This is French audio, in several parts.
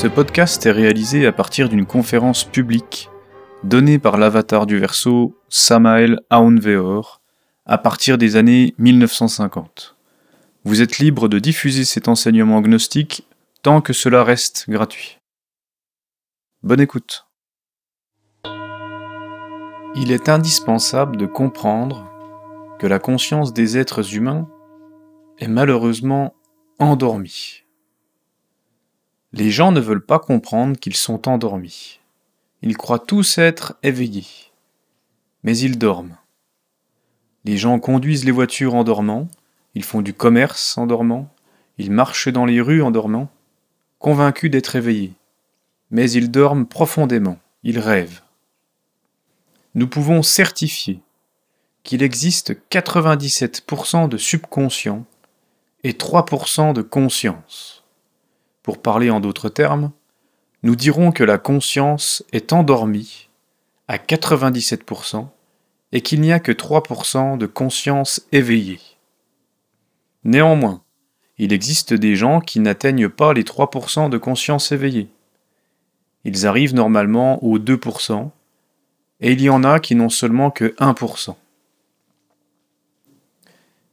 Ce podcast est réalisé à partir d'une conférence publique donnée par l'avatar du verso Samael Aounveor à partir des années 1950. Vous êtes libre de diffuser cet enseignement gnostique tant que cela reste gratuit. Bonne écoute. Il est indispensable de comprendre que la conscience des êtres humains est malheureusement endormie. Les gens ne veulent pas comprendre qu'ils sont endormis. Ils croient tous être éveillés. Mais ils dorment. Les gens conduisent les voitures en dormant, ils font du commerce en dormant, ils marchent dans les rues en dormant, convaincus d'être éveillés. Mais ils dorment profondément, ils rêvent. Nous pouvons certifier qu'il existe 97% de subconscient et 3% de conscience. Pour parler en d'autres termes, nous dirons que la conscience est endormie à 97% et qu'il n'y a que 3% de conscience éveillée. Néanmoins, il existe des gens qui n'atteignent pas les 3% de conscience éveillée. Ils arrivent normalement aux 2%, et il y en a qui n'ont seulement que 1%.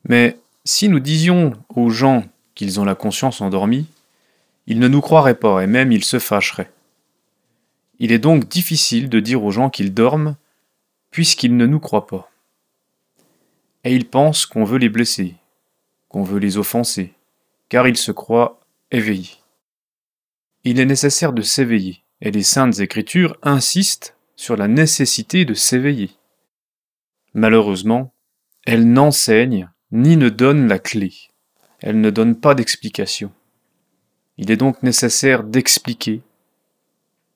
Mais si nous disions aux gens qu'ils ont la conscience endormie, ils ne nous croiraient pas et même ils se fâcheraient. Il est donc difficile de dire aux gens qu'ils dorment, puisqu'ils ne nous croient pas. Et ils pensent qu'on veut les blesser, qu'on veut les offenser, car ils se croient éveillés. Il est nécessaire de s'éveiller, et les saintes écritures insistent sur la nécessité de s'éveiller. Malheureusement, elles n'enseignent ni ne donnent la clé. Elles ne donnent pas d'explication. Il est donc nécessaire d'expliquer,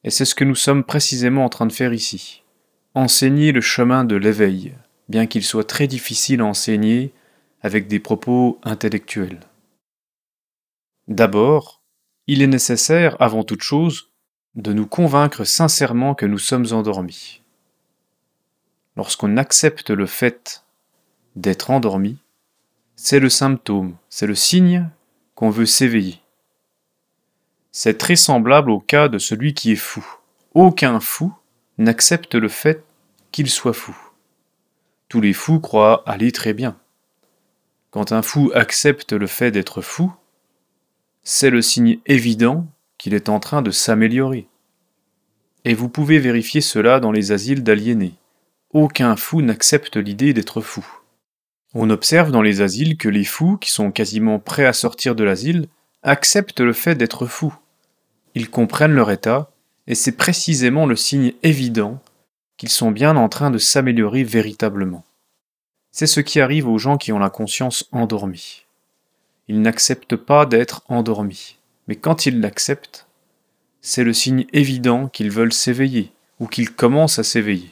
et c'est ce que nous sommes précisément en train de faire ici. Enseigner le chemin de l'éveil, bien qu'il soit très difficile à enseigner avec des propos intellectuels. D'abord, il est nécessaire, avant toute chose, de nous convaincre sincèrement que nous sommes endormis. Lorsqu'on accepte le fait d'être endormi, c'est le symptôme, c'est le signe qu'on veut s'éveiller. C'est très semblable au cas de celui qui est fou. Aucun fou n'accepte le fait qu'il soit fou. Tous les fous croient aller très bien. Quand un fou accepte le fait d'être fou, c'est le signe évident qu'il est en train de s'améliorer. Et vous pouvez vérifier cela dans les asiles d'aliénés. Aucun fou n'accepte l'idée d'être fou. On observe dans les asiles que les fous, qui sont quasiment prêts à sortir de l'asile, acceptent le fait d'être fous. Ils comprennent leur état, et c'est précisément le signe évident qu'ils sont bien en train de s'améliorer véritablement. C'est ce qui arrive aux gens qui ont la conscience endormie. Ils n'acceptent pas d'être endormis, mais quand ils l'acceptent, c'est le signe évident qu'ils veulent s'éveiller ou qu'ils commencent à s'éveiller.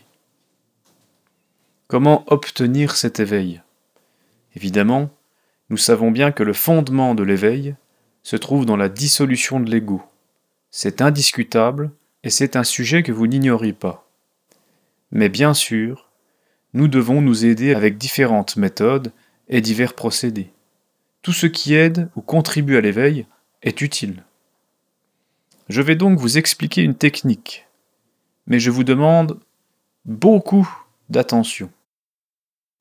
Comment obtenir cet éveil? Évidemment, nous savons bien que le fondement de l'éveil se trouve dans la dissolution de l'ego. C'est indiscutable et c'est un sujet que vous n'ignorez pas. Mais bien sûr, nous devons nous aider avec différentes méthodes et divers procédés. Tout ce qui aide ou contribue à l'éveil est utile. Je vais donc vous expliquer une technique, mais je vous demande beaucoup d'attention.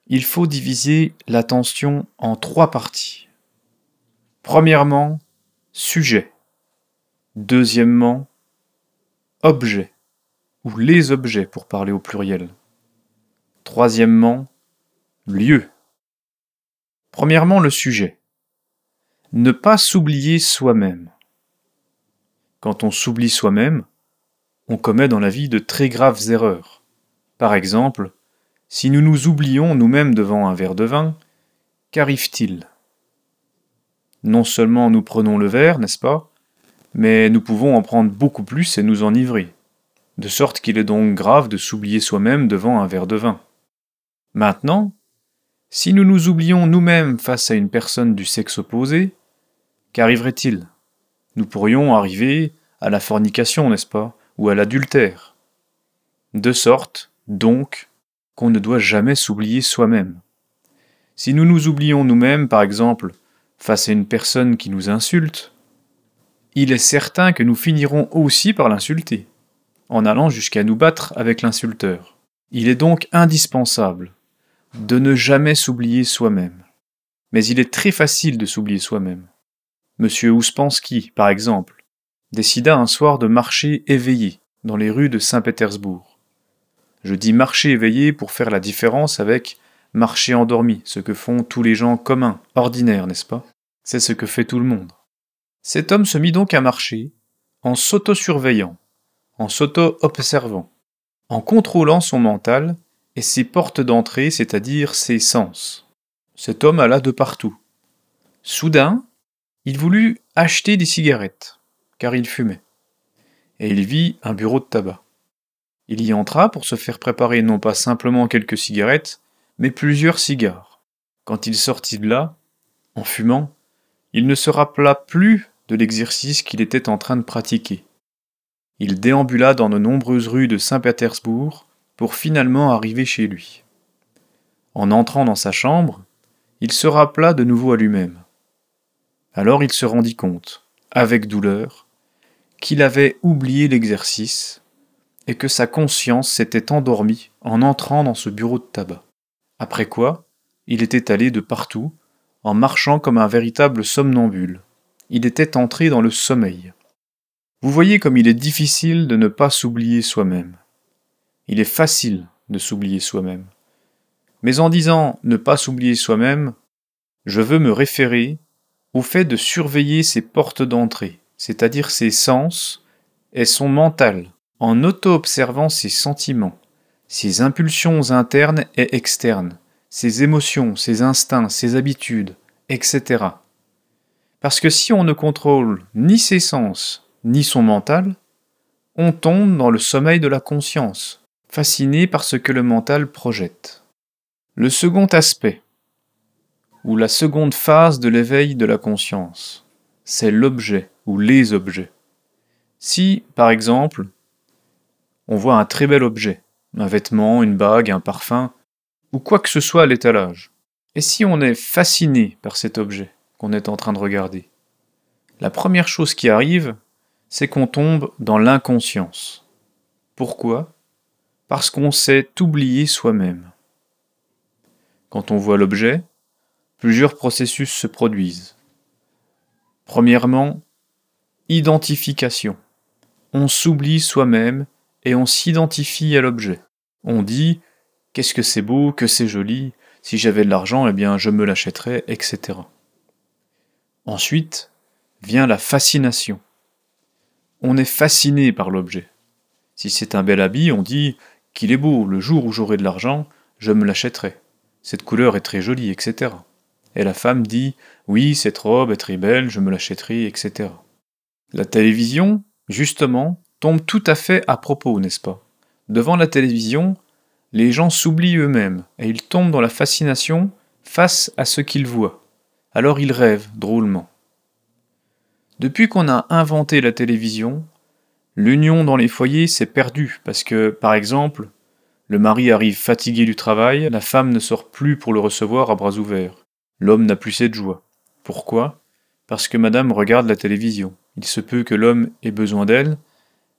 Il faut diviser l'attention en trois parties. Premièrement, sujet. Deuxièmement, objet, ou les objets pour parler au pluriel. Troisièmement, lieu. Premièrement, le sujet. Ne pas s'oublier soi-même. Quand on s'oublie soi-même, on commet dans la vie de très graves erreurs. Par exemple, si nous nous oublions nous-mêmes devant un verre de vin, qu'arrive-t-il? Non seulement nous prenons le verre, n'est-ce pas? Mais nous pouvons en prendre beaucoup plus et nous enivrer. De sorte qu'il est donc grave de s'oublier soi-même devant un verre de vin. Maintenant, si nous nous oublions nous-mêmes face à une personne du sexe opposé, qu'arriverait-il? Nous pourrions arriver à la fornication, n'est-ce pas? Ou à l'adultère. De sorte, donc, qu'on ne doit jamais s'oublier soi-même. Si nous nous oublions nous-mêmes, par exemple, face à une personne qui nous insulte, il est certain que nous finirons aussi par l'insulter, en allant jusqu'à nous battre avec l'insulteur. Il est donc indispensable de ne jamais s'oublier soi-même. Mais il est très facile de s'oublier soi-même. Monsieur Ouspensky, par exemple, décida un soir de marcher éveillé dans les rues de Saint-Pétersbourg. Je dis marcher éveillé pour faire la différence avec marcher endormi, ce que font tous les gens communs, ordinaires, n'est-ce pas? C'est ce que fait tout le monde. Cet homme se mit donc à marcher, en s'auto-surveillant, en s'auto-observant, en contrôlant son mental et ses portes d'entrée, c'est-à-dire ses sens. Cet homme alla de partout. Soudain, il voulut acheter des cigarettes, car il fumait, et il vit un bureau de tabac. Il y entra pour se faire préparer non pas simplement quelques cigarettes, mais plusieurs cigares. Quand il sortit de là, en fumant, il ne se rappela plus de l'exercice qu'il était en train de pratiquer. Il déambula dans de nombreuses rues de Saint-Pétersbourg pour finalement arriver chez lui. En entrant dans sa chambre, il se rappela de nouveau à lui-même. Alors il se rendit compte, avec douleur, qu'il avait oublié l'exercice et que sa conscience s'était endormie en entrant dans ce bureau de tabac. Après quoi, il était allé de partout, en marchant comme un véritable somnambule. Il était entré dans le sommeil. Vous voyez comme il est difficile de ne pas s'oublier soi-même. Il est facile de s'oublier soi-même. Mais en disant ne pas s'oublier soi-même, je veux me référer au fait de surveiller ses portes d'entrée, c'est-à-dire ses sens et son mental, en auto-observant ses sentiments, ses impulsions internes et externes, ses émotions, ses instincts, ses habitudes, etc. Parce que si on ne contrôle ni ses sens, ni son mental, on tombe dans le sommeil de la conscience, fasciné par ce que le mental projette. Le second aspect, ou la seconde phase de l'éveil de la conscience, c'est l'objet ou les objets. Si, par exemple, on voit un très bel objet, un vêtement, une bague, un parfum, ou quoi que ce soit à l'étalage. Et si on est fasciné par cet objet qu'on est en train de regarder La première chose qui arrive, c'est qu'on tombe dans l'inconscience. Pourquoi? Parce qu'on s'est oublié soi-même. Quand on voit l'objet, plusieurs processus se produisent. Premièrement, identification. On s'oublie soi-même et on s'identifie à l'objet. On dit qu'est-ce que c'est beau, que c'est joli, si j'avais de l'argent, eh bien je me l'achèterais, etc. Ensuite vient la fascination. On est fasciné par l'objet. Si c'est un bel habit, on dit qu'il est beau, le jour où j'aurai de l'argent, je me l'achèterai. Cette couleur est très jolie, etc. Et la femme dit oui, cette robe est très belle, je me l'achèterai, etc. La télévision, justement, tombe tout à fait à propos, n'est-ce pas? Devant la télévision, les gens s'oublient eux-mêmes et ils tombent dans la fascination face à ce qu'ils voient. Alors ils rêvent drôlement. Depuis qu'on a inventé la télévision, l'union dans les foyers s'est perdue parce que, par exemple, le mari arrive fatigué du travail, la femme ne sort plus pour le recevoir à bras ouverts. L'homme n'a plus cette joie. Pourquoi? Parce que madame regarde la télévision. Il se peut que l'homme ait besoin d'elle,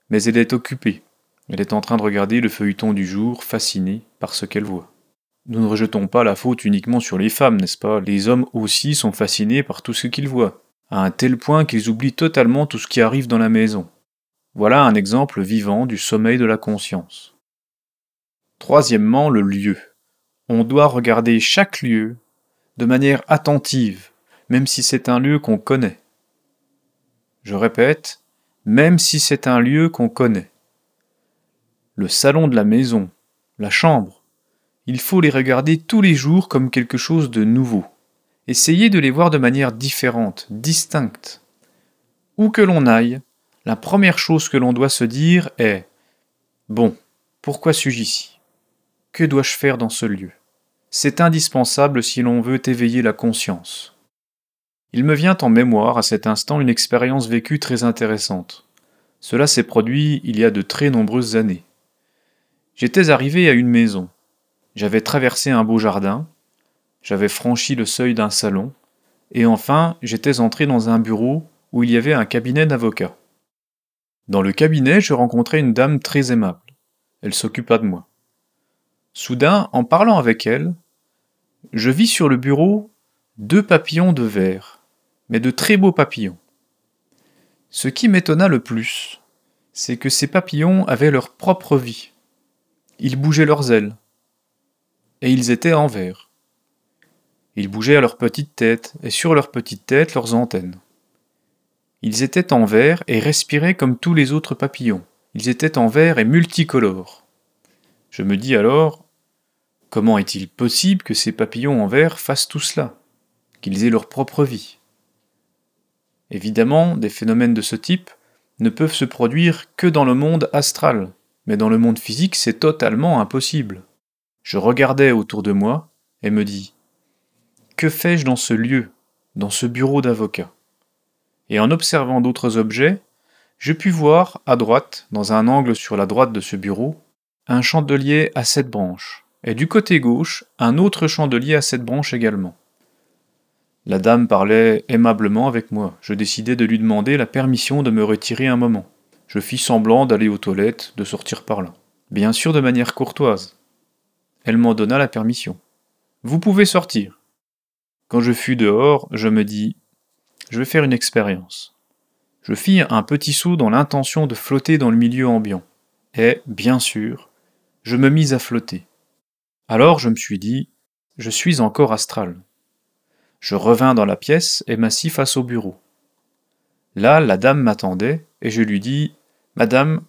mais elle est occupée. Elle est en train de regarder le feuilleton du jour, fascinée par ce qu'elle voit. Nous ne rejetons pas la faute uniquement sur les femmes, n'est-ce pas? Les hommes aussi sont fascinés par tout ce qu'ils voient, à un tel point qu'ils oublient totalement tout ce qui arrive dans la maison. Voilà un exemple vivant du sommeil de la conscience. Troisièmement, le lieu. On doit regarder chaque lieu de manière attentive, même si c'est un lieu qu'on connaît. Je répète, même si c'est un lieu qu'on connaît. Le salon de la maison, la chambre, il faut les regarder tous les jours comme quelque chose de nouveau. Essayez de les voir de manière différente, distincte. Où que l'on aille, la première chose que l'on doit se dire est Bon, pourquoi suis-je ici? Que dois-je faire dans ce lieu? C'est indispensable si l'on veut éveiller la conscience. Il me vient en mémoire à cet instant une expérience vécue très intéressante. Cela s'est produit il y a de très nombreuses années. J'étais arrivé à une maison. J'avais traversé un beau jardin, j'avais franchi le seuil d'un salon, et enfin j'étais entré dans un bureau où il y avait un cabinet d'avocats. Dans le cabinet, je rencontrai une dame très aimable. Elle s'occupa de moi. Soudain, en parlant avec elle, je vis sur le bureau deux papillons de verre, mais de très beaux papillons. Ce qui m'étonna le plus, c'est que ces papillons avaient leur propre vie. Ils bougeaient leurs ailes, et ils étaient en verre. Ils bougeaient à leur petite tête, et sur leur petite tête leurs antennes. Ils étaient en verre et respiraient comme tous les autres papillons. Ils étaient en verre et multicolores. Je me dis alors, comment est-il possible que ces papillons en verre fassent tout cela Qu'ils aient leur propre vie? Évidemment, des phénomènes de ce type ne peuvent se produire que dans le monde astral, mais dans le monde physique c'est totalement impossible. Je regardais autour de moi et me dis Que fais-je dans ce lieu, dans ce bureau d'avocat? Et en observant d'autres objets, je pus voir, à droite, dans un angle sur la droite de ce bureau, un chandelier à sept branches, et du côté gauche, un autre chandelier à sept branches également. La dame parlait aimablement avec moi. Je décidai de lui demander la permission de me retirer un moment. Je fis semblant d'aller aux toilettes, de sortir par là. Bien sûr de manière courtoise. Elle m'en donna la permission. Vous pouvez sortir. Quand je fus dehors, je me dis je vais faire une expérience. Je fis un petit saut dans l'intention de flotter dans le milieu ambiant. Et, bien sûr, je me mis à flotter. Alors je me suis dit, je suis encore astral. Je revins dans la pièce et m'assis face au bureau. Là, la dame m'attendait, et je lui dis, Madame,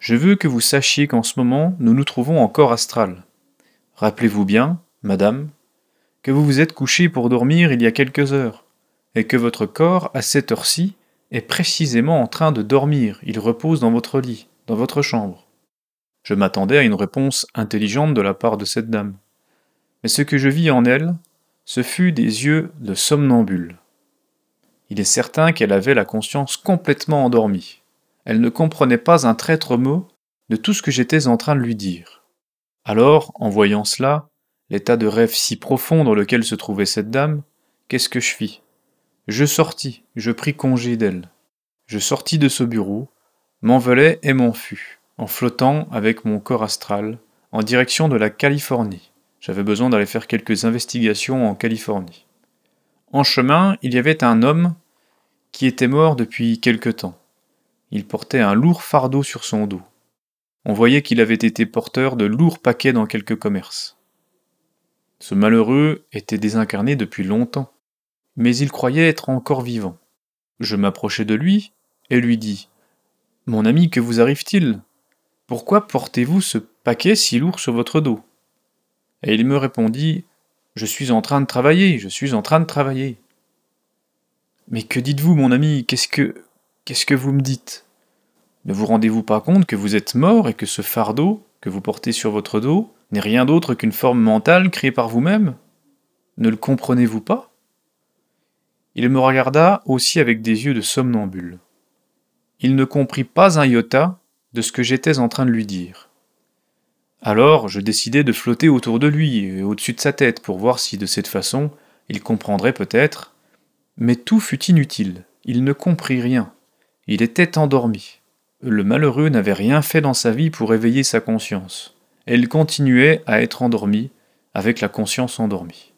je veux que vous sachiez qu'en ce moment, nous nous trouvons encore astral. Rappelez-vous bien, Madame, que vous vous êtes couché pour dormir il y a quelques heures et que votre corps, à cette heure-ci, est précisément en train de dormir, il repose dans votre lit, dans votre chambre. Je m'attendais à une réponse intelligente de la part de cette dame. Mais ce que je vis en elle, ce fut des yeux de somnambule. Il est certain qu'elle avait la conscience complètement endormie. Elle ne comprenait pas un traître mot de tout ce que j'étais en train de lui dire. Alors, en voyant cela, l'état de rêve si profond dans lequel se trouvait cette dame, qu'est-ce que je fis? Je sortis, je pris congé d'elle. Je sortis de ce bureau, m'envolai et m'en fus, en flottant avec mon corps astral, en direction de la Californie. J'avais besoin d'aller faire quelques investigations en Californie. En chemin, il y avait un homme qui était mort depuis quelque temps. Il portait un lourd fardeau sur son dos. On voyait qu'il avait été porteur de lourds paquets dans quelques commerces. Ce malheureux était désincarné depuis longtemps mais il croyait être encore vivant. Je m'approchai de lui et lui dis Mon ami, que vous arrive-t-il? Pourquoi portez-vous ce paquet si lourd sur votre dos? Et il me répondit Je suis en train de travailler, je suis en train de travailler. Mais que dites-vous, mon ami? Qu'est-ce que. Qu'est-ce que vous me dites? Ne vous rendez-vous pas compte que vous êtes mort et que ce fardeau que vous portez sur votre dos n'est rien d'autre qu'une forme mentale créée par vous-même? Ne le comprenez-vous pas? Il me regarda aussi avec des yeux de somnambule. Il ne comprit pas un iota de ce que j'étais en train de lui dire. Alors je décidai de flotter autour de lui et au-dessus de sa tête pour voir si de cette façon il comprendrait peut-être. Mais tout fut inutile, il ne comprit rien. Il était endormi. Le malheureux n'avait rien fait dans sa vie pour éveiller sa conscience. Elle continuait à être endormie avec la conscience endormie.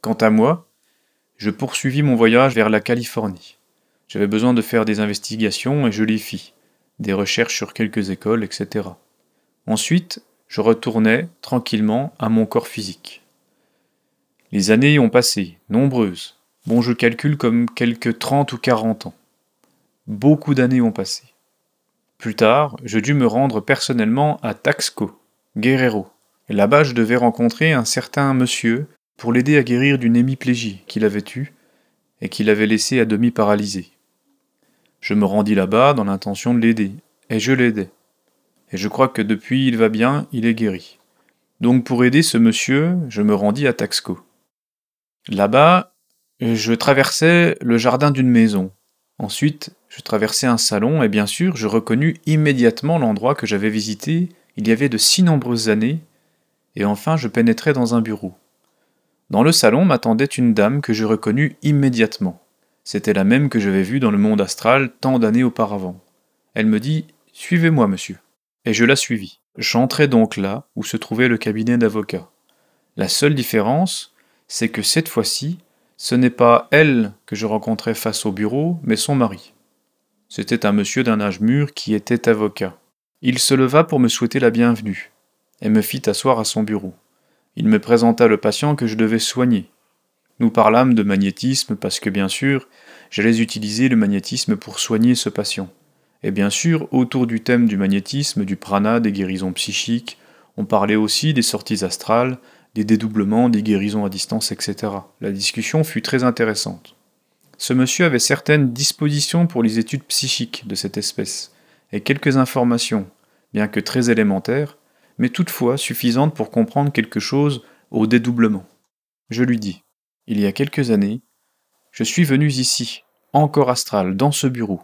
Quant à moi, je poursuivis mon voyage vers la Californie. J'avais besoin de faire des investigations et je les fis, des recherches sur quelques écoles, etc. Ensuite, je retournai tranquillement à mon corps physique. Les années ont passé, nombreuses. Bon, je calcule comme quelques 30 ou 40 ans. Beaucoup d'années ont passé. Plus tard, je dus me rendre personnellement à Taxco, Guerrero. Là-bas, je devais rencontrer un certain monsieur pour l'aider à guérir d'une hémiplégie qu'il avait eue et qui l'avait laissé à demi paralysé. Je me rendis là-bas dans l'intention de l'aider, et je l'aidai. Et je crois que depuis il va bien, il est guéri. Donc pour aider ce monsieur, je me rendis à Taxco. Là-bas, je traversais le jardin d'une maison. Ensuite, je traversais un salon et bien sûr, je reconnus immédiatement l'endroit que j'avais visité il y avait de si nombreuses années, et enfin je pénétrai dans un bureau. Dans le salon m'attendait une dame que je reconnus immédiatement. C'était la même que j'avais vue dans le monde astral tant d'années auparavant. Elle me dit Suivez-moi, monsieur. Et je la suivis. J'entrai donc là où se trouvait le cabinet d'avocat. La seule différence, c'est que cette fois-ci, ce n'est pas elle que je rencontrais face au bureau, mais son mari. C'était un monsieur d'un âge mûr qui était avocat. Il se leva pour me souhaiter la bienvenue, et me fit asseoir à son bureau. Il me présenta le patient que je devais soigner. Nous parlâmes de magnétisme parce que bien sûr, j'allais utiliser le magnétisme pour soigner ce patient. Et bien sûr, autour du thème du magnétisme, du prana, des guérisons psychiques, on parlait aussi des sorties astrales, des dédoublements, des guérisons à distance, etc. La discussion fut très intéressante. Ce monsieur avait certaines dispositions pour les études psychiques de cette espèce, et quelques informations, bien que très élémentaires, mais toutefois suffisantes pour comprendre quelque chose au dédoublement. Je lui dis, il y a quelques années, je suis venu ici, encore astral, dans ce bureau.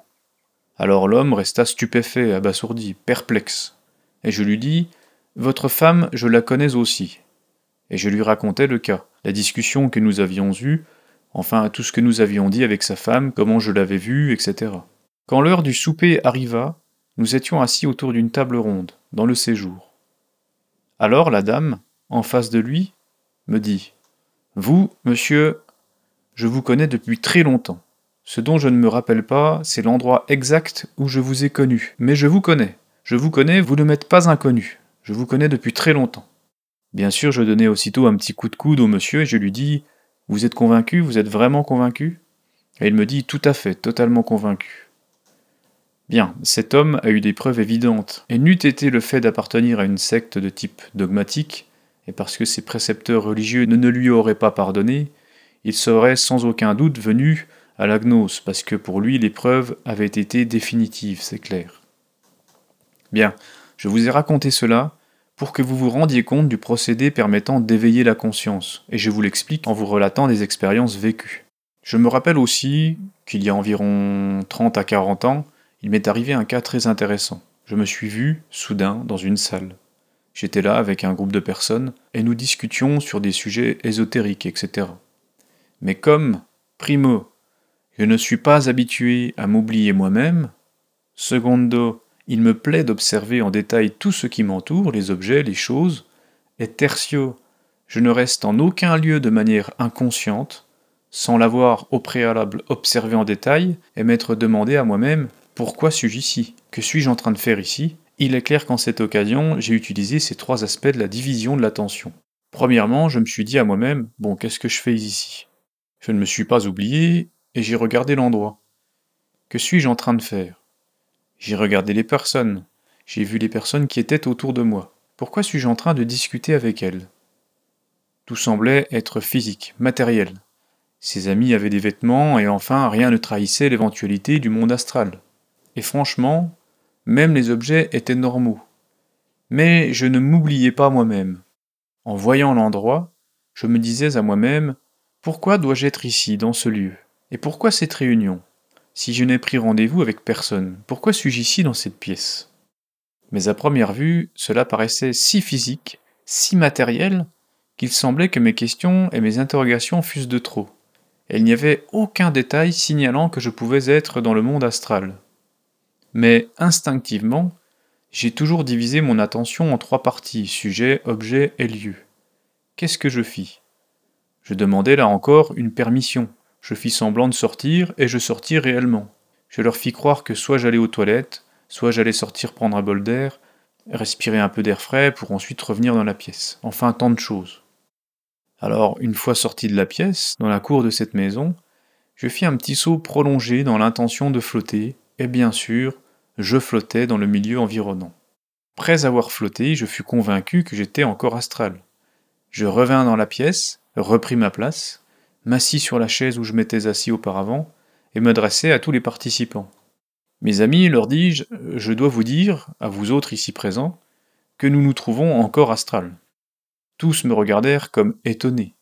Alors l'homme resta stupéfait, abasourdi, perplexe, et je lui dis, Votre femme, je la connais aussi, et je lui racontai le cas, la discussion que nous avions eue, enfin tout ce que nous avions dit avec sa femme, comment je l'avais vue, etc. Quand l'heure du souper arriva, nous étions assis autour d'une table ronde, dans le séjour. Alors la dame, en face de lui, me dit Vous, monsieur, je vous connais depuis très longtemps. Ce dont je ne me rappelle pas, c'est l'endroit exact où je vous ai connu. Mais je vous connais. Je vous connais, vous ne m'êtes pas inconnu. Je vous connais depuis très longtemps. Bien sûr, je donnai aussitôt un petit coup de coude au monsieur et je lui dis Vous êtes convaincu? Vous êtes vraiment convaincu Et il me dit Tout à fait, totalement convaincu. Bien, cet homme a eu des preuves évidentes, et n'eût été le fait d'appartenir à une secte de type dogmatique, et parce que ses précepteurs religieux ne, lui auraient pas pardonné, il serait sans aucun doute venu à la gnose, parce que pour lui les preuves avaient été définitives, c'est clair. Bien, je vous ai raconté cela pour que vous vous rendiez compte du procédé permettant d'éveiller la conscience, et je vous l'explique en vous relatant des expériences vécues. Je me rappelle aussi qu'il y a environ 30 à 40 ans, il m'est arrivé un cas très intéressant. Je me suis vu, soudain, dans une salle. J'étais là avec un groupe de personnes, et nous discutions sur des sujets ésotériques, etc. Mais comme, primo, je ne suis pas habitué à m'oublier moi-même, secondo, il me plaît d'observer en détail tout ce qui m'entoure, les objets, les choses, et tertio, je ne reste en aucun lieu de manière inconsciente, sans l'avoir au préalable observé en détail et m'être demandé à moi-même pourquoi suis-je ici? Que suis-je en train de faire ici? Il est clair qu'en cette occasion, j'ai utilisé ces trois aspects de la division de l'attention. Premièrement, je me suis dit à moi-même Bon, qu'est-ce que je fais ici? Je ne me suis pas oublié et j'ai regardé l'endroit. Que suis-je en train de faire? J'ai regardé les personnes. J'ai vu les personnes qui étaient autour de moi. Pourquoi suis-je en train de discuter avec elles? Tout semblait être physique, matériel. Ses amis avaient des vêtements et enfin rien ne trahissait l'éventualité du monde astral. Et franchement, même les objets étaient normaux. Mais je ne m'oubliais pas moi-même. En voyant l'endroit, je me disais à moi-même Pourquoi dois-je être ici, dans ce lieu? Et pourquoi cette réunion? Si je n'ai pris rendez-vous avec personne, pourquoi suis-je ici dans cette pièce? Mais à première vue, cela paraissait si physique, si matériel, qu'il semblait que mes questions et mes interrogations fussent de trop. Et il n'y avait aucun détail signalant que je pouvais être dans le monde astral. Mais instinctivement, j'ai toujours divisé mon attention en trois parties, sujet, objet et lieu. Qu'est-ce que je fis? Je demandais là encore une permission, je fis semblant de sortir, et je sortis réellement. Je leur fis croire que soit j'allais aux toilettes, soit j'allais sortir prendre un bol d'air, respirer un peu d'air frais pour ensuite revenir dans la pièce. Enfin, tant de choses. Alors, une fois sorti de la pièce, dans la cour de cette maison, je fis un petit saut prolongé dans l'intention de flotter, et bien sûr, je flottais dans le milieu environnant. Après avoir flotté, je fus convaincu que j'étais encore astral. Je revins dans la pièce, repris ma place, m'assis sur la chaise où je m'étais assis auparavant, et m'adressai à tous les participants. Mes amis, leur dis-je, je dois vous dire, à vous autres ici présents, que nous nous trouvons encore astral. Tous me regardèrent comme étonnés.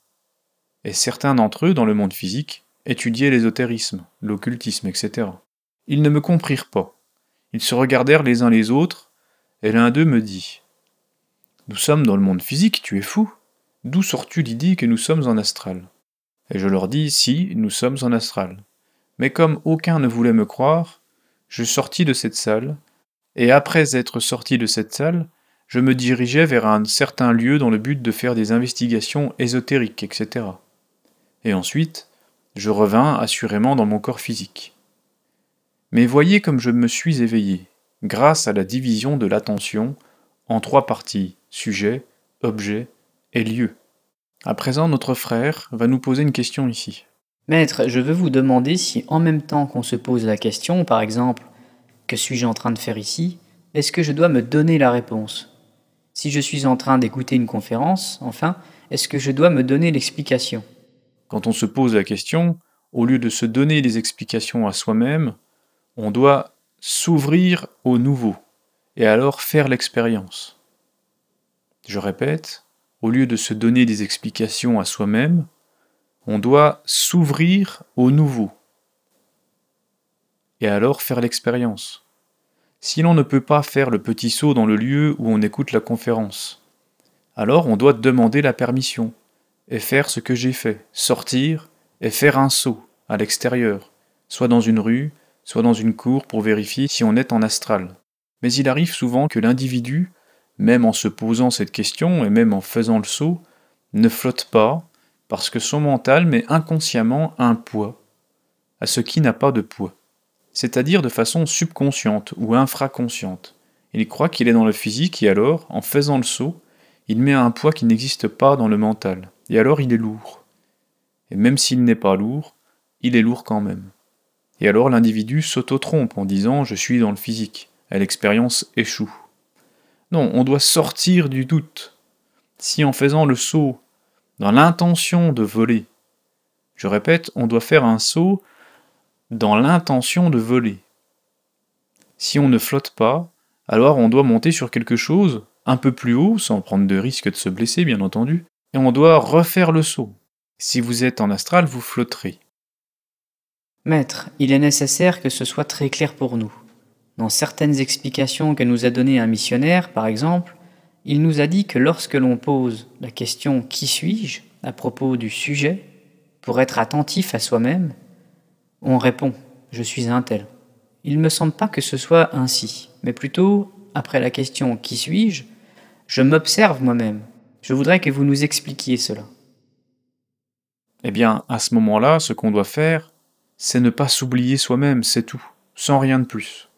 Et certains d'entre eux, dans le monde physique, étudiaient l'ésotérisme, l'occultisme, etc. Ils ne me comprirent pas. Ils se regardèrent les uns les autres, et l'un d'eux me dit Nous sommes dans le monde physique, tu es fou. D'où sors-tu l'idée que nous sommes en astral? Et je leur dis, si, nous sommes en astral. Mais comme aucun ne voulait me croire, je sortis de cette salle, et après être sorti de cette salle, je me dirigeais vers un certain lieu dans le but de faire des investigations ésotériques, etc. Et ensuite, je revins assurément dans mon corps physique. Mais voyez comme je me suis éveillé, grâce à la division de l'attention en trois parties, sujet, objet et lieu. À présent, notre frère va nous poser une question ici. Maître, je veux vous demander si en même temps qu'on se pose la question, par exemple, que suis-je en train de faire ici, est-ce que je dois me donner la réponse? Si je suis en train d'écouter une conférence, enfin, est-ce que je dois me donner l'explication? Quand on se pose la question, au lieu de se donner des explications à soi-même, on doit s'ouvrir au nouveau et alors faire l'expérience. Je répète, au lieu de se donner des explications à soi-même, on doit s'ouvrir au nouveau et alors faire l'expérience. Si l'on ne peut pas faire le petit saut dans le lieu où on écoute la conférence, alors on doit demander la permission et faire ce que j'ai fait, sortir et faire un saut à l'extérieur, soit dans une rue, soit dans une cour pour vérifier si on est en astral. Mais il arrive souvent que l'individu, même en se posant cette question et même en faisant le saut, ne flotte pas parce que son mental met inconsciemment un poids à ce qui n'a pas de poids, c'est-à-dire de façon subconsciente ou infraconsciente. Il croit qu'il est dans le physique et alors, en faisant le saut, il met un poids qui n'existe pas dans le mental, et alors il est lourd. Et même s'il n'est pas lourd, il est lourd quand même. Et alors l'individu s'auto-trompe en disant je suis dans le physique, et l'expérience échoue. Non, on doit sortir du doute. Si en faisant le saut, dans l'intention de voler, je répète, on doit faire un saut dans l'intention de voler. Si on ne flotte pas, alors on doit monter sur quelque chose un peu plus haut, sans prendre de risque de se blesser bien entendu, et on doit refaire le saut. Si vous êtes en astral, vous flotterez. Maître, il est nécessaire que ce soit très clair pour nous. Dans certaines explications que nous a données un missionnaire, par exemple, il nous a dit que lorsque l'on pose la question Qui suis-je? à propos du sujet, pour être attentif à soi-même, on répond Je suis un tel. Il ne me semble pas que ce soit ainsi, mais plutôt, après la question Qui suis-je? je m'observe moi-même. Je voudrais que vous nous expliquiez cela. Eh bien, à ce moment-là, ce qu'on doit faire, c'est ne pas s'oublier soi-même, c'est tout, sans rien de plus.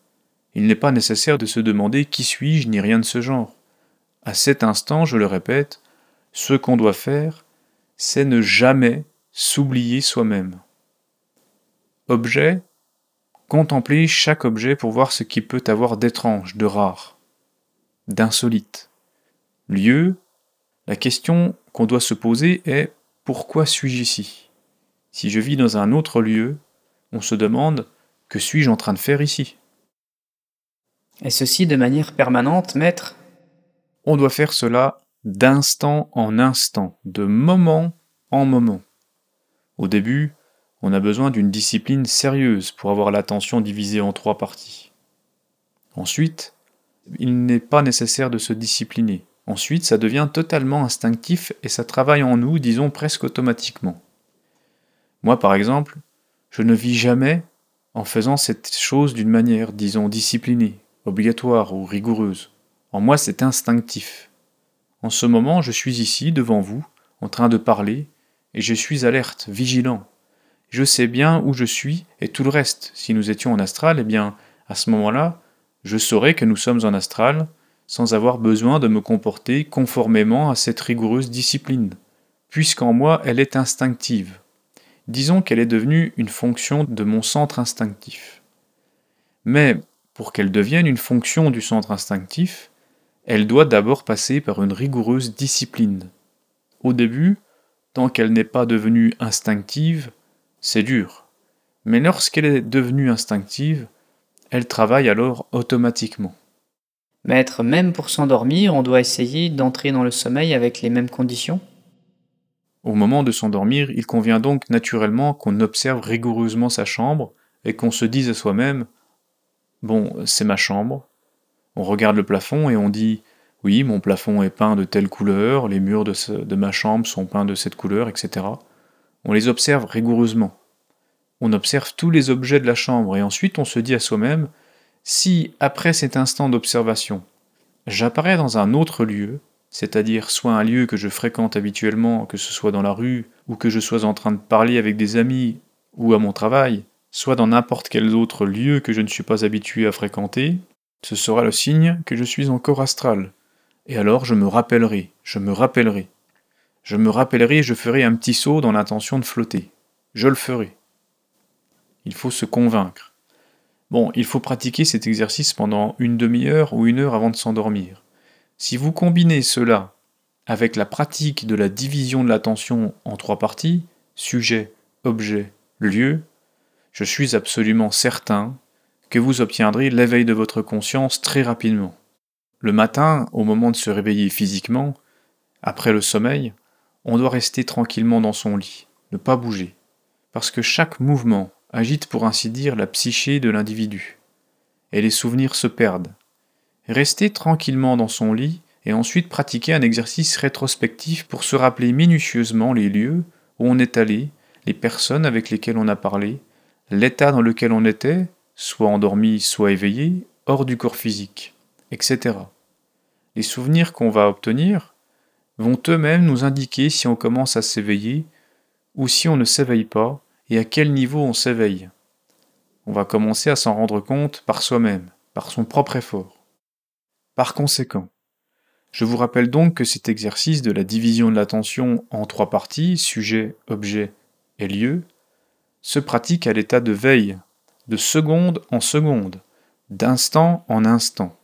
Il n'est pas nécessaire de se demander qui suis-je ni rien de ce genre. À cet instant, je le répète, ce qu'on doit faire, c'est ne jamais s'oublier soi-même. Objet, contempler chaque objet pour voir ce qu'il peut avoir d'étrange, de rare, d'insolite. Lieu, la question qu'on doit se poser est pourquoi suis-je ici? Si je vis dans un autre lieu, on se demande que suis-je en train de faire ici? Et ceci de manière permanente, maître On doit faire cela d'instant en instant, de moment en moment. Au début, on a besoin d'une discipline sérieuse pour avoir l'attention divisée en trois parties. Ensuite, il n'est pas nécessaire de se discipliner. Ensuite, ça devient totalement instinctif et ça travaille en nous, disons presque automatiquement. Moi, par exemple, je ne vis jamais en faisant cette chose d'une manière, disons, disciplinée, obligatoire ou rigoureuse. En moi, c'est instinctif. En ce moment, je suis ici, devant vous, en train de parler, et je suis alerte, vigilant. Je sais bien où je suis et tout le reste. Si nous étions en astral, eh bien, à ce moment-là, je saurais que nous sommes en astral sans avoir besoin de me comporter conformément à cette rigoureuse discipline, puisqu'en moi elle est instinctive. Disons qu'elle est devenue une fonction de mon centre instinctif. Mais pour qu'elle devienne une fonction du centre instinctif, elle doit d'abord passer par une rigoureuse discipline. Au début, tant qu'elle n'est pas devenue instinctive, c'est dur. Mais lorsqu'elle est devenue instinctive, elle travaille alors automatiquement. Maître, même pour s'endormir, on doit essayer d'entrer dans le sommeil avec les mêmes conditions? Au moment de s'endormir, il convient donc naturellement qu'on observe rigoureusement sa chambre et qu'on se dise à soi-même Bon, c'est ma chambre. On regarde le plafond et on dit Oui, mon plafond est peint de telle couleur, les murs de, ma chambre sont peints de cette couleur, etc. On les observe rigoureusement. on observe tous les objets de la chambre et ensuite on se dit à soi-même, si, après cet instant d'observation, j'apparais dans un autre lieu, c'est-à-dire soit un lieu que je fréquente habituellement, que ce soit dans la rue, ou que je sois en train de parler avec des amis, ou à mon travail, soit dans n'importe quel autre lieu que je ne suis pas habitué à fréquenter, ce sera le signe que je suis encore astral. Et alors je me rappellerai, je me rappellerai. Je me rappellerai et je ferai un petit saut dans l'intention de flotter. Je le ferai. Il faut se convaincre. Bon, il faut pratiquer cet exercice pendant une demi-heure ou une heure avant de s'endormir. Si vous combinez cela avec la pratique de la division de l'attention en trois parties, sujet, objet, lieu, je suis absolument certain que vous obtiendrez l'éveil de votre conscience très rapidement. Le matin, au moment de se réveiller physiquement, après le sommeil, on doit rester tranquillement dans son lit, ne pas bouger, parce que chaque mouvement agite pour ainsi dire la psyché de l'individu, et les souvenirs se perdent. Rester tranquillement dans son lit et ensuite pratiquer un exercice rétrospectif pour se rappeler minutieusement les lieux où on est allé, les personnes avec lesquelles on a parlé, l'état dans lequel on était, soit endormi, soit éveillé, hors du corps physique, etc. Les souvenirs qu'on va obtenir vont eux-mêmes nous indiquer si on commence à s'éveiller ou si on ne s'éveille pas et à quel niveau on s'éveille. On va commencer à s'en rendre compte par soi-même, par son propre effort. Par conséquent, je vous rappelle donc que cet exercice de la division de l'attention en trois parties, sujet, objet et lieu, se pratique à l'état de veille, de seconde en seconde, d'instant en instant,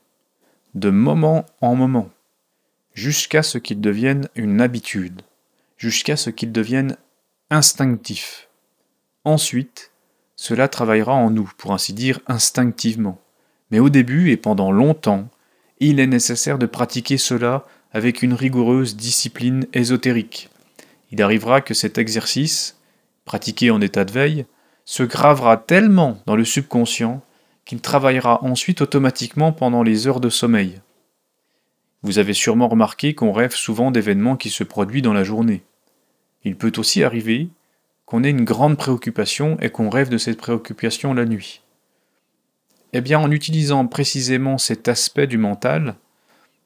de moment en moment, jusqu'à ce qu'il devienne une habitude, jusqu'à ce qu'il devienne instinctif. Ensuite, cela travaillera en nous, pour ainsi dire, instinctivement. Mais au début et pendant longtemps, il est nécessaire de pratiquer cela avec une rigoureuse discipline ésotérique. Il arrivera que cet exercice, pratiqué en état de veille, se gravera tellement dans le subconscient qu'il travaillera ensuite automatiquement pendant les heures de sommeil. Vous avez sûrement remarqué qu'on rêve souvent d'événements qui se produisent dans la journée. Il peut aussi arriver qu'on ait une grande préoccupation et qu'on rêve de cette préoccupation la nuit Eh bien, en utilisant précisément cet aspect du mental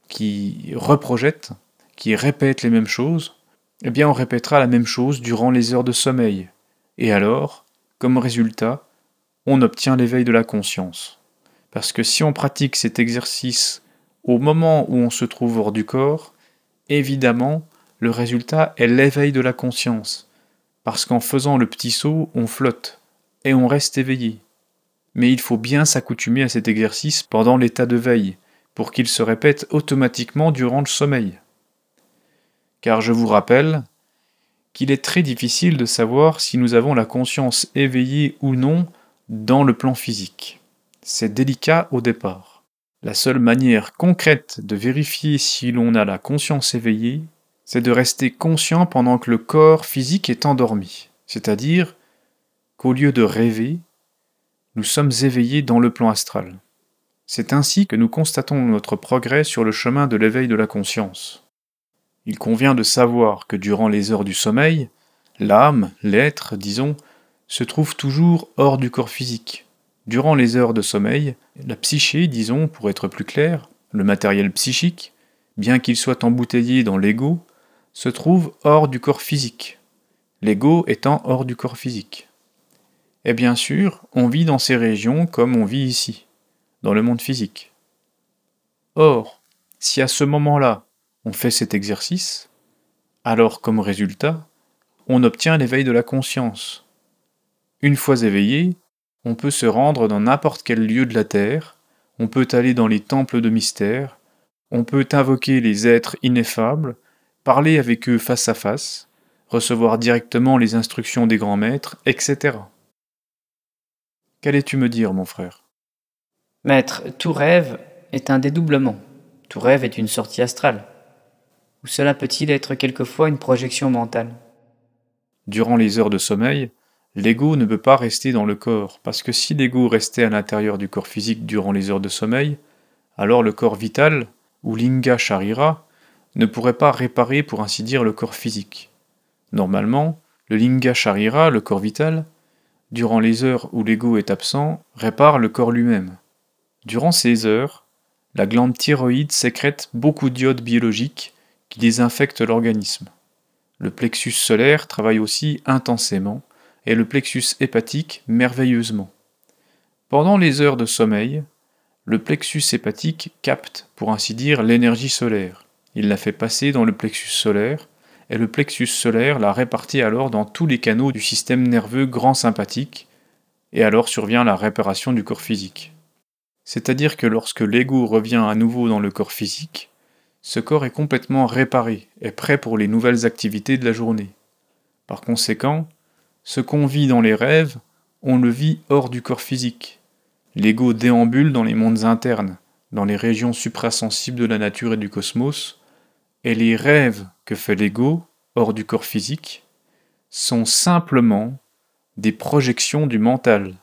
qui reprojette, qui répète les mêmes choses, eh bien, on répétera la même chose durant les heures de sommeil. Et alors, comme résultat, on obtient l'éveil de la conscience. Parce que si on pratique cet exercice au moment où on se trouve hors du corps, évidemment, le résultat est l'éveil de la conscience parce qu'en faisant le petit saut, on flotte, et on reste éveillé. Mais il faut bien s'accoutumer à cet exercice pendant l'état de veille, pour qu'il se répète automatiquement durant le sommeil. Car je vous rappelle qu'il est très difficile de savoir si nous avons la conscience éveillée ou non dans le plan physique. C'est délicat au départ. La seule manière concrète de vérifier si l'on a la conscience éveillée, c'est de rester conscient pendant que le corps physique est endormi, c'est-à-dire qu'au lieu de rêver, nous sommes éveillés dans le plan astral. C'est ainsi que nous constatons notre progrès sur le chemin de l'éveil de la conscience. Il convient de savoir que durant les heures du sommeil, l'âme, l'être, disons, se trouve toujours hors du corps physique. Durant les heures de sommeil, la psyché, disons, pour être plus clair, le matériel psychique, bien qu'il soit embouteillé dans l'ego, se trouve hors du corps physique, l'ego étant hors du corps physique. Et bien sûr, on vit dans ces régions comme on vit ici, dans le monde physique. Or, si à ce moment-là, on fait cet exercice, alors comme résultat, on obtient l'éveil de la conscience. Une fois éveillé, on peut se rendre dans n'importe quel lieu de la Terre, on peut aller dans les temples de mystère, on peut invoquer les êtres ineffables, parler avec eux face à face, recevoir directement les instructions des grands maîtres, etc. Qu'allais-tu me dire, mon frère? Maître, tout rêve est un dédoublement. Tout rêve est une sortie astrale. Ou cela peut-il être quelquefois une projection mentale? Durant les heures de sommeil, l'ego ne peut pas rester dans le corps, parce que si l'ego restait à l'intérieur du corps physique durant les heures de sommeil, alors le corps vital, ou linga sharira, ne pourrait pas réparer pour ainsi dire le corps physique. Normalement, le linga sharira, le corps vital, durant les heures où l'ego est absent, répare le corps lui-même. Durant ces heures, la glande thyroïde sécrète beaucoup d'iodes biologiques qui désinfectent l'organisme. Le plexus solaire travaille aussi intensément et le plexus hépatique merveilleusement. Pendant les heures de sommeil, le plexus hépatique capte, pour ainsi dire, l'énergie solaire. Il la fait passer dans le plexus solaire, et le plexus solaire la répartit alors dans tous les canaux du système nerveux grand sympathique, et alors survient la réparation du corps physique. C'est-à-dire que lorsque l'ego revient à nouveau dans le corps physique, ce corps est complètement réparé et prêt pour les nouvelles activités de la journée. Par conséquent, ce qu'on vit dans les rêves, on le vit hors du corps physique. L'ego déambule dans les mondes internes, dans les régions suprasensibles de la nature et du cosmos, et les rêves que fait l'ego, hors du corps physique, sont simplement des projections du mental.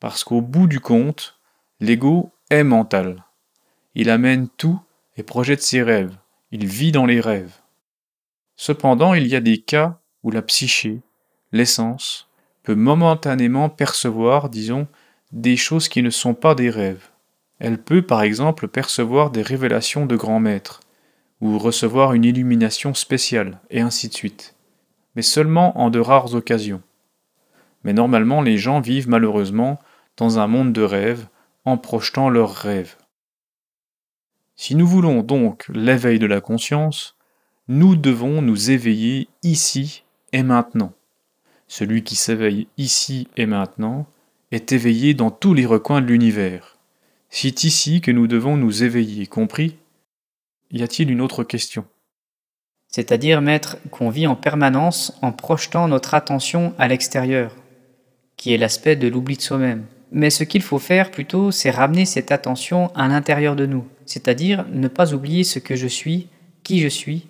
Parce qu'au bout du compte, l'ego est mental. Il amène tout et projette ses rêves. Il vit dans les rêves. Cependant, il y a des cas où la psyché, l'essence, peut momentanément percevoir, disons, des choses qui ne sont pas des rêves. Elle peut par exemple percevoir des révélations de grands maîtres, ou recevoir une illumination spéciale, et ainsi de suite. Mais seulement en de rares occasions. Mais normalement les gens vivent malheureusement dans un monde de rêves, en projetant leurs rêves. Si nous voulons donc l'éveil de la conscience, nous devons nous éveiller ici et maintenant. Celui qui s'éveille ici et maintenant est éveillé dans tous les recoins de l'univers. C'est ici que nous devons nous éveiller, compris? Y a-t-il une autre question? C'est-à-dire, maître, qu'on vit en permanence en projetant notre attention à l'extérieur, qui est l'aspect de l'oubli de soi-même. Mais ce qu'il faut faire plutôt, c'est ramener cette attention à l'intérieur de nous, c'est-à-dire ne pas oublier ce que je suis, qui je suis,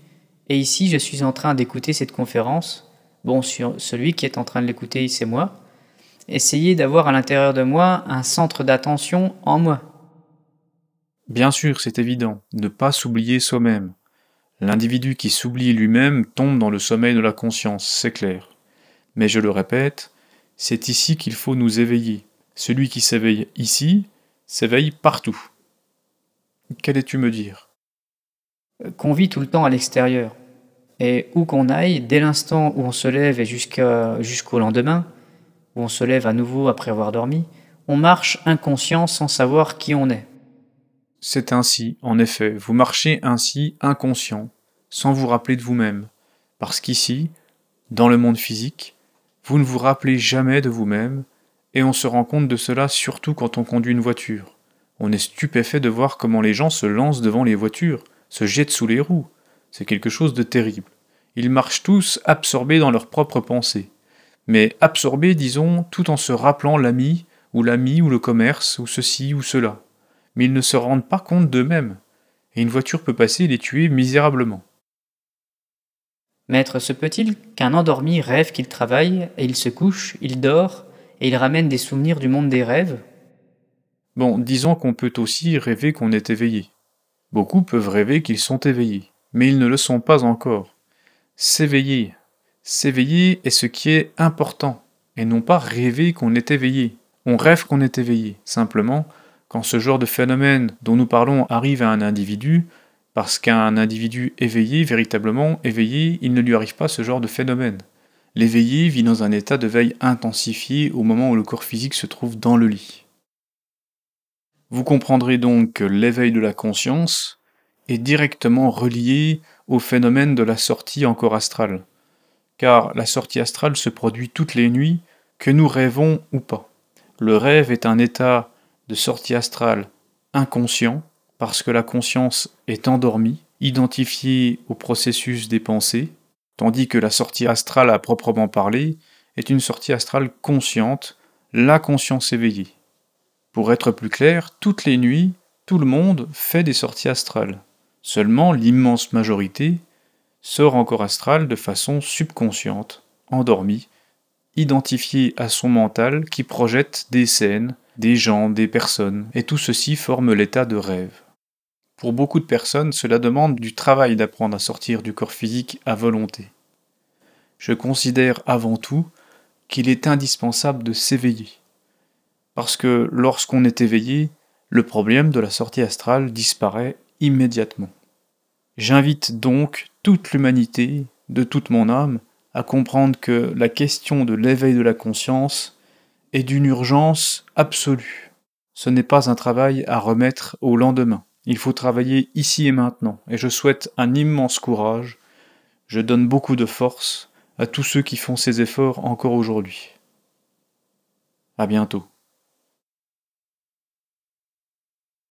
et ici je suis en train d'écouter cette conférence, bon, celui qui est en train de l'écouter, c'est moi, Essayez d'avoir à l'intérieur de moi un centre d'attention en moi. Bien sûr, c'est évident, ne pas s'oublier soi-même. L'individu qui s'oublie lui-même tombe dans le sommeil de la conscience, c'est clair. Mais je le répète, c'est ici qu'il faut nous éveiller. Celui qui s'éveille ici s'éveille partout. Qu'allais-tu me dire? Qu'on vit tout le temps à l'extérieur. Et où qu'on aille, dès l'instant où on se lève et jusqu'au lendemain, où on se lève à nouveau après avoir dormi, on marche inconscient sans savoir qui on est. C'est ainsi, en effet, vous marchez ainsi inconscient, sans vous rappeler de vous-même, parce qu'ici, dans le monde physique, vous ne vous rappelez jamais de vous-même, et on se rend compte de cela surtout quand on conduit une voiture. On est stupéfait de voir comment les gens se lancent devant les voitures, se jettent sous les roues. C'est quelque chose de terrible. Ils marchent tous absorbés dans leurs propres pensées mais absorbés, disons, tout en se rappelant l'ami, ou l'ami, ou le commerce, ou ceci, ou cela. Mais ils ne se rendent pas compte d'eux-mêmes, et une voiture peut passer et les tuer misérablement. Maître, se peut-il qu'un endormi rêve qu'il travaille, et il se couche, il dort, et il ramène des souvenirs du monde des rêves? Bon, disons qu'on peut aussi rêver qu'on est éveillé. Beaucoup peuvent rêver qu'ils sont éveillés, mais ils ne le sont pas encore. S'éveiller, S'éveiller est ce qui est important, et non pas rêver qu'on est éveillé. On rêve qu'on est éveillé. Simplement, quand ce genre de phénomène dont nous parlons arrive à un individu, parce qu'un individu éveillé, véritablement éveillé, il ne lui arrive pas ce genre de phénomène. L'éveillé vit dans un état de veille intensifié au moment où le corps physique se trouve dans le lit. Vous comprendrez donc que l'éveil de la conscience est directement relié au phénomène de la sortie en corps astral car la sortie astrale se produit toutes les nuits, que nous rêvons ou pas. Le rêve est un état de sortie astrale inconscient, parce que la conscience est endormie, identifiée au processus des pensées, tandis que la sortie astrale à proprement parler est une sortie astrale consciente, la conscience éveillée. Pour être plus clair, toutes les nuits, tout le monde fait des sorties astrales. Seulement l'immense majorité sort en corps astral de façon subconsciente, endormie, identifiée à son mental qui projette des scènes, des gens, des personnes, et tout ceci forme l'état de rêve. Pour beaucoup de personnes, cela demande du travail d'apprendre à sortir du corps physique à volonté. Je considère avant tout qu'il est indispensable de s'éveiller. Parce que lorsqu'on est éveillé, le problème de la sortie astrale disparaît immédiatement. J'invite donc toute l'humanité, de toute mon âme, à comprendre que la question de l'éveil de la conscience est d'une urgence absolue. Ce n'est pas un travail à remettre au lendemain. Il faut travailler ici et maintenant, et je souhaite un immense courage. Je donne beaucoup de force à tous ceux qui font ces efforts encore aujourd'hui. À bientôt.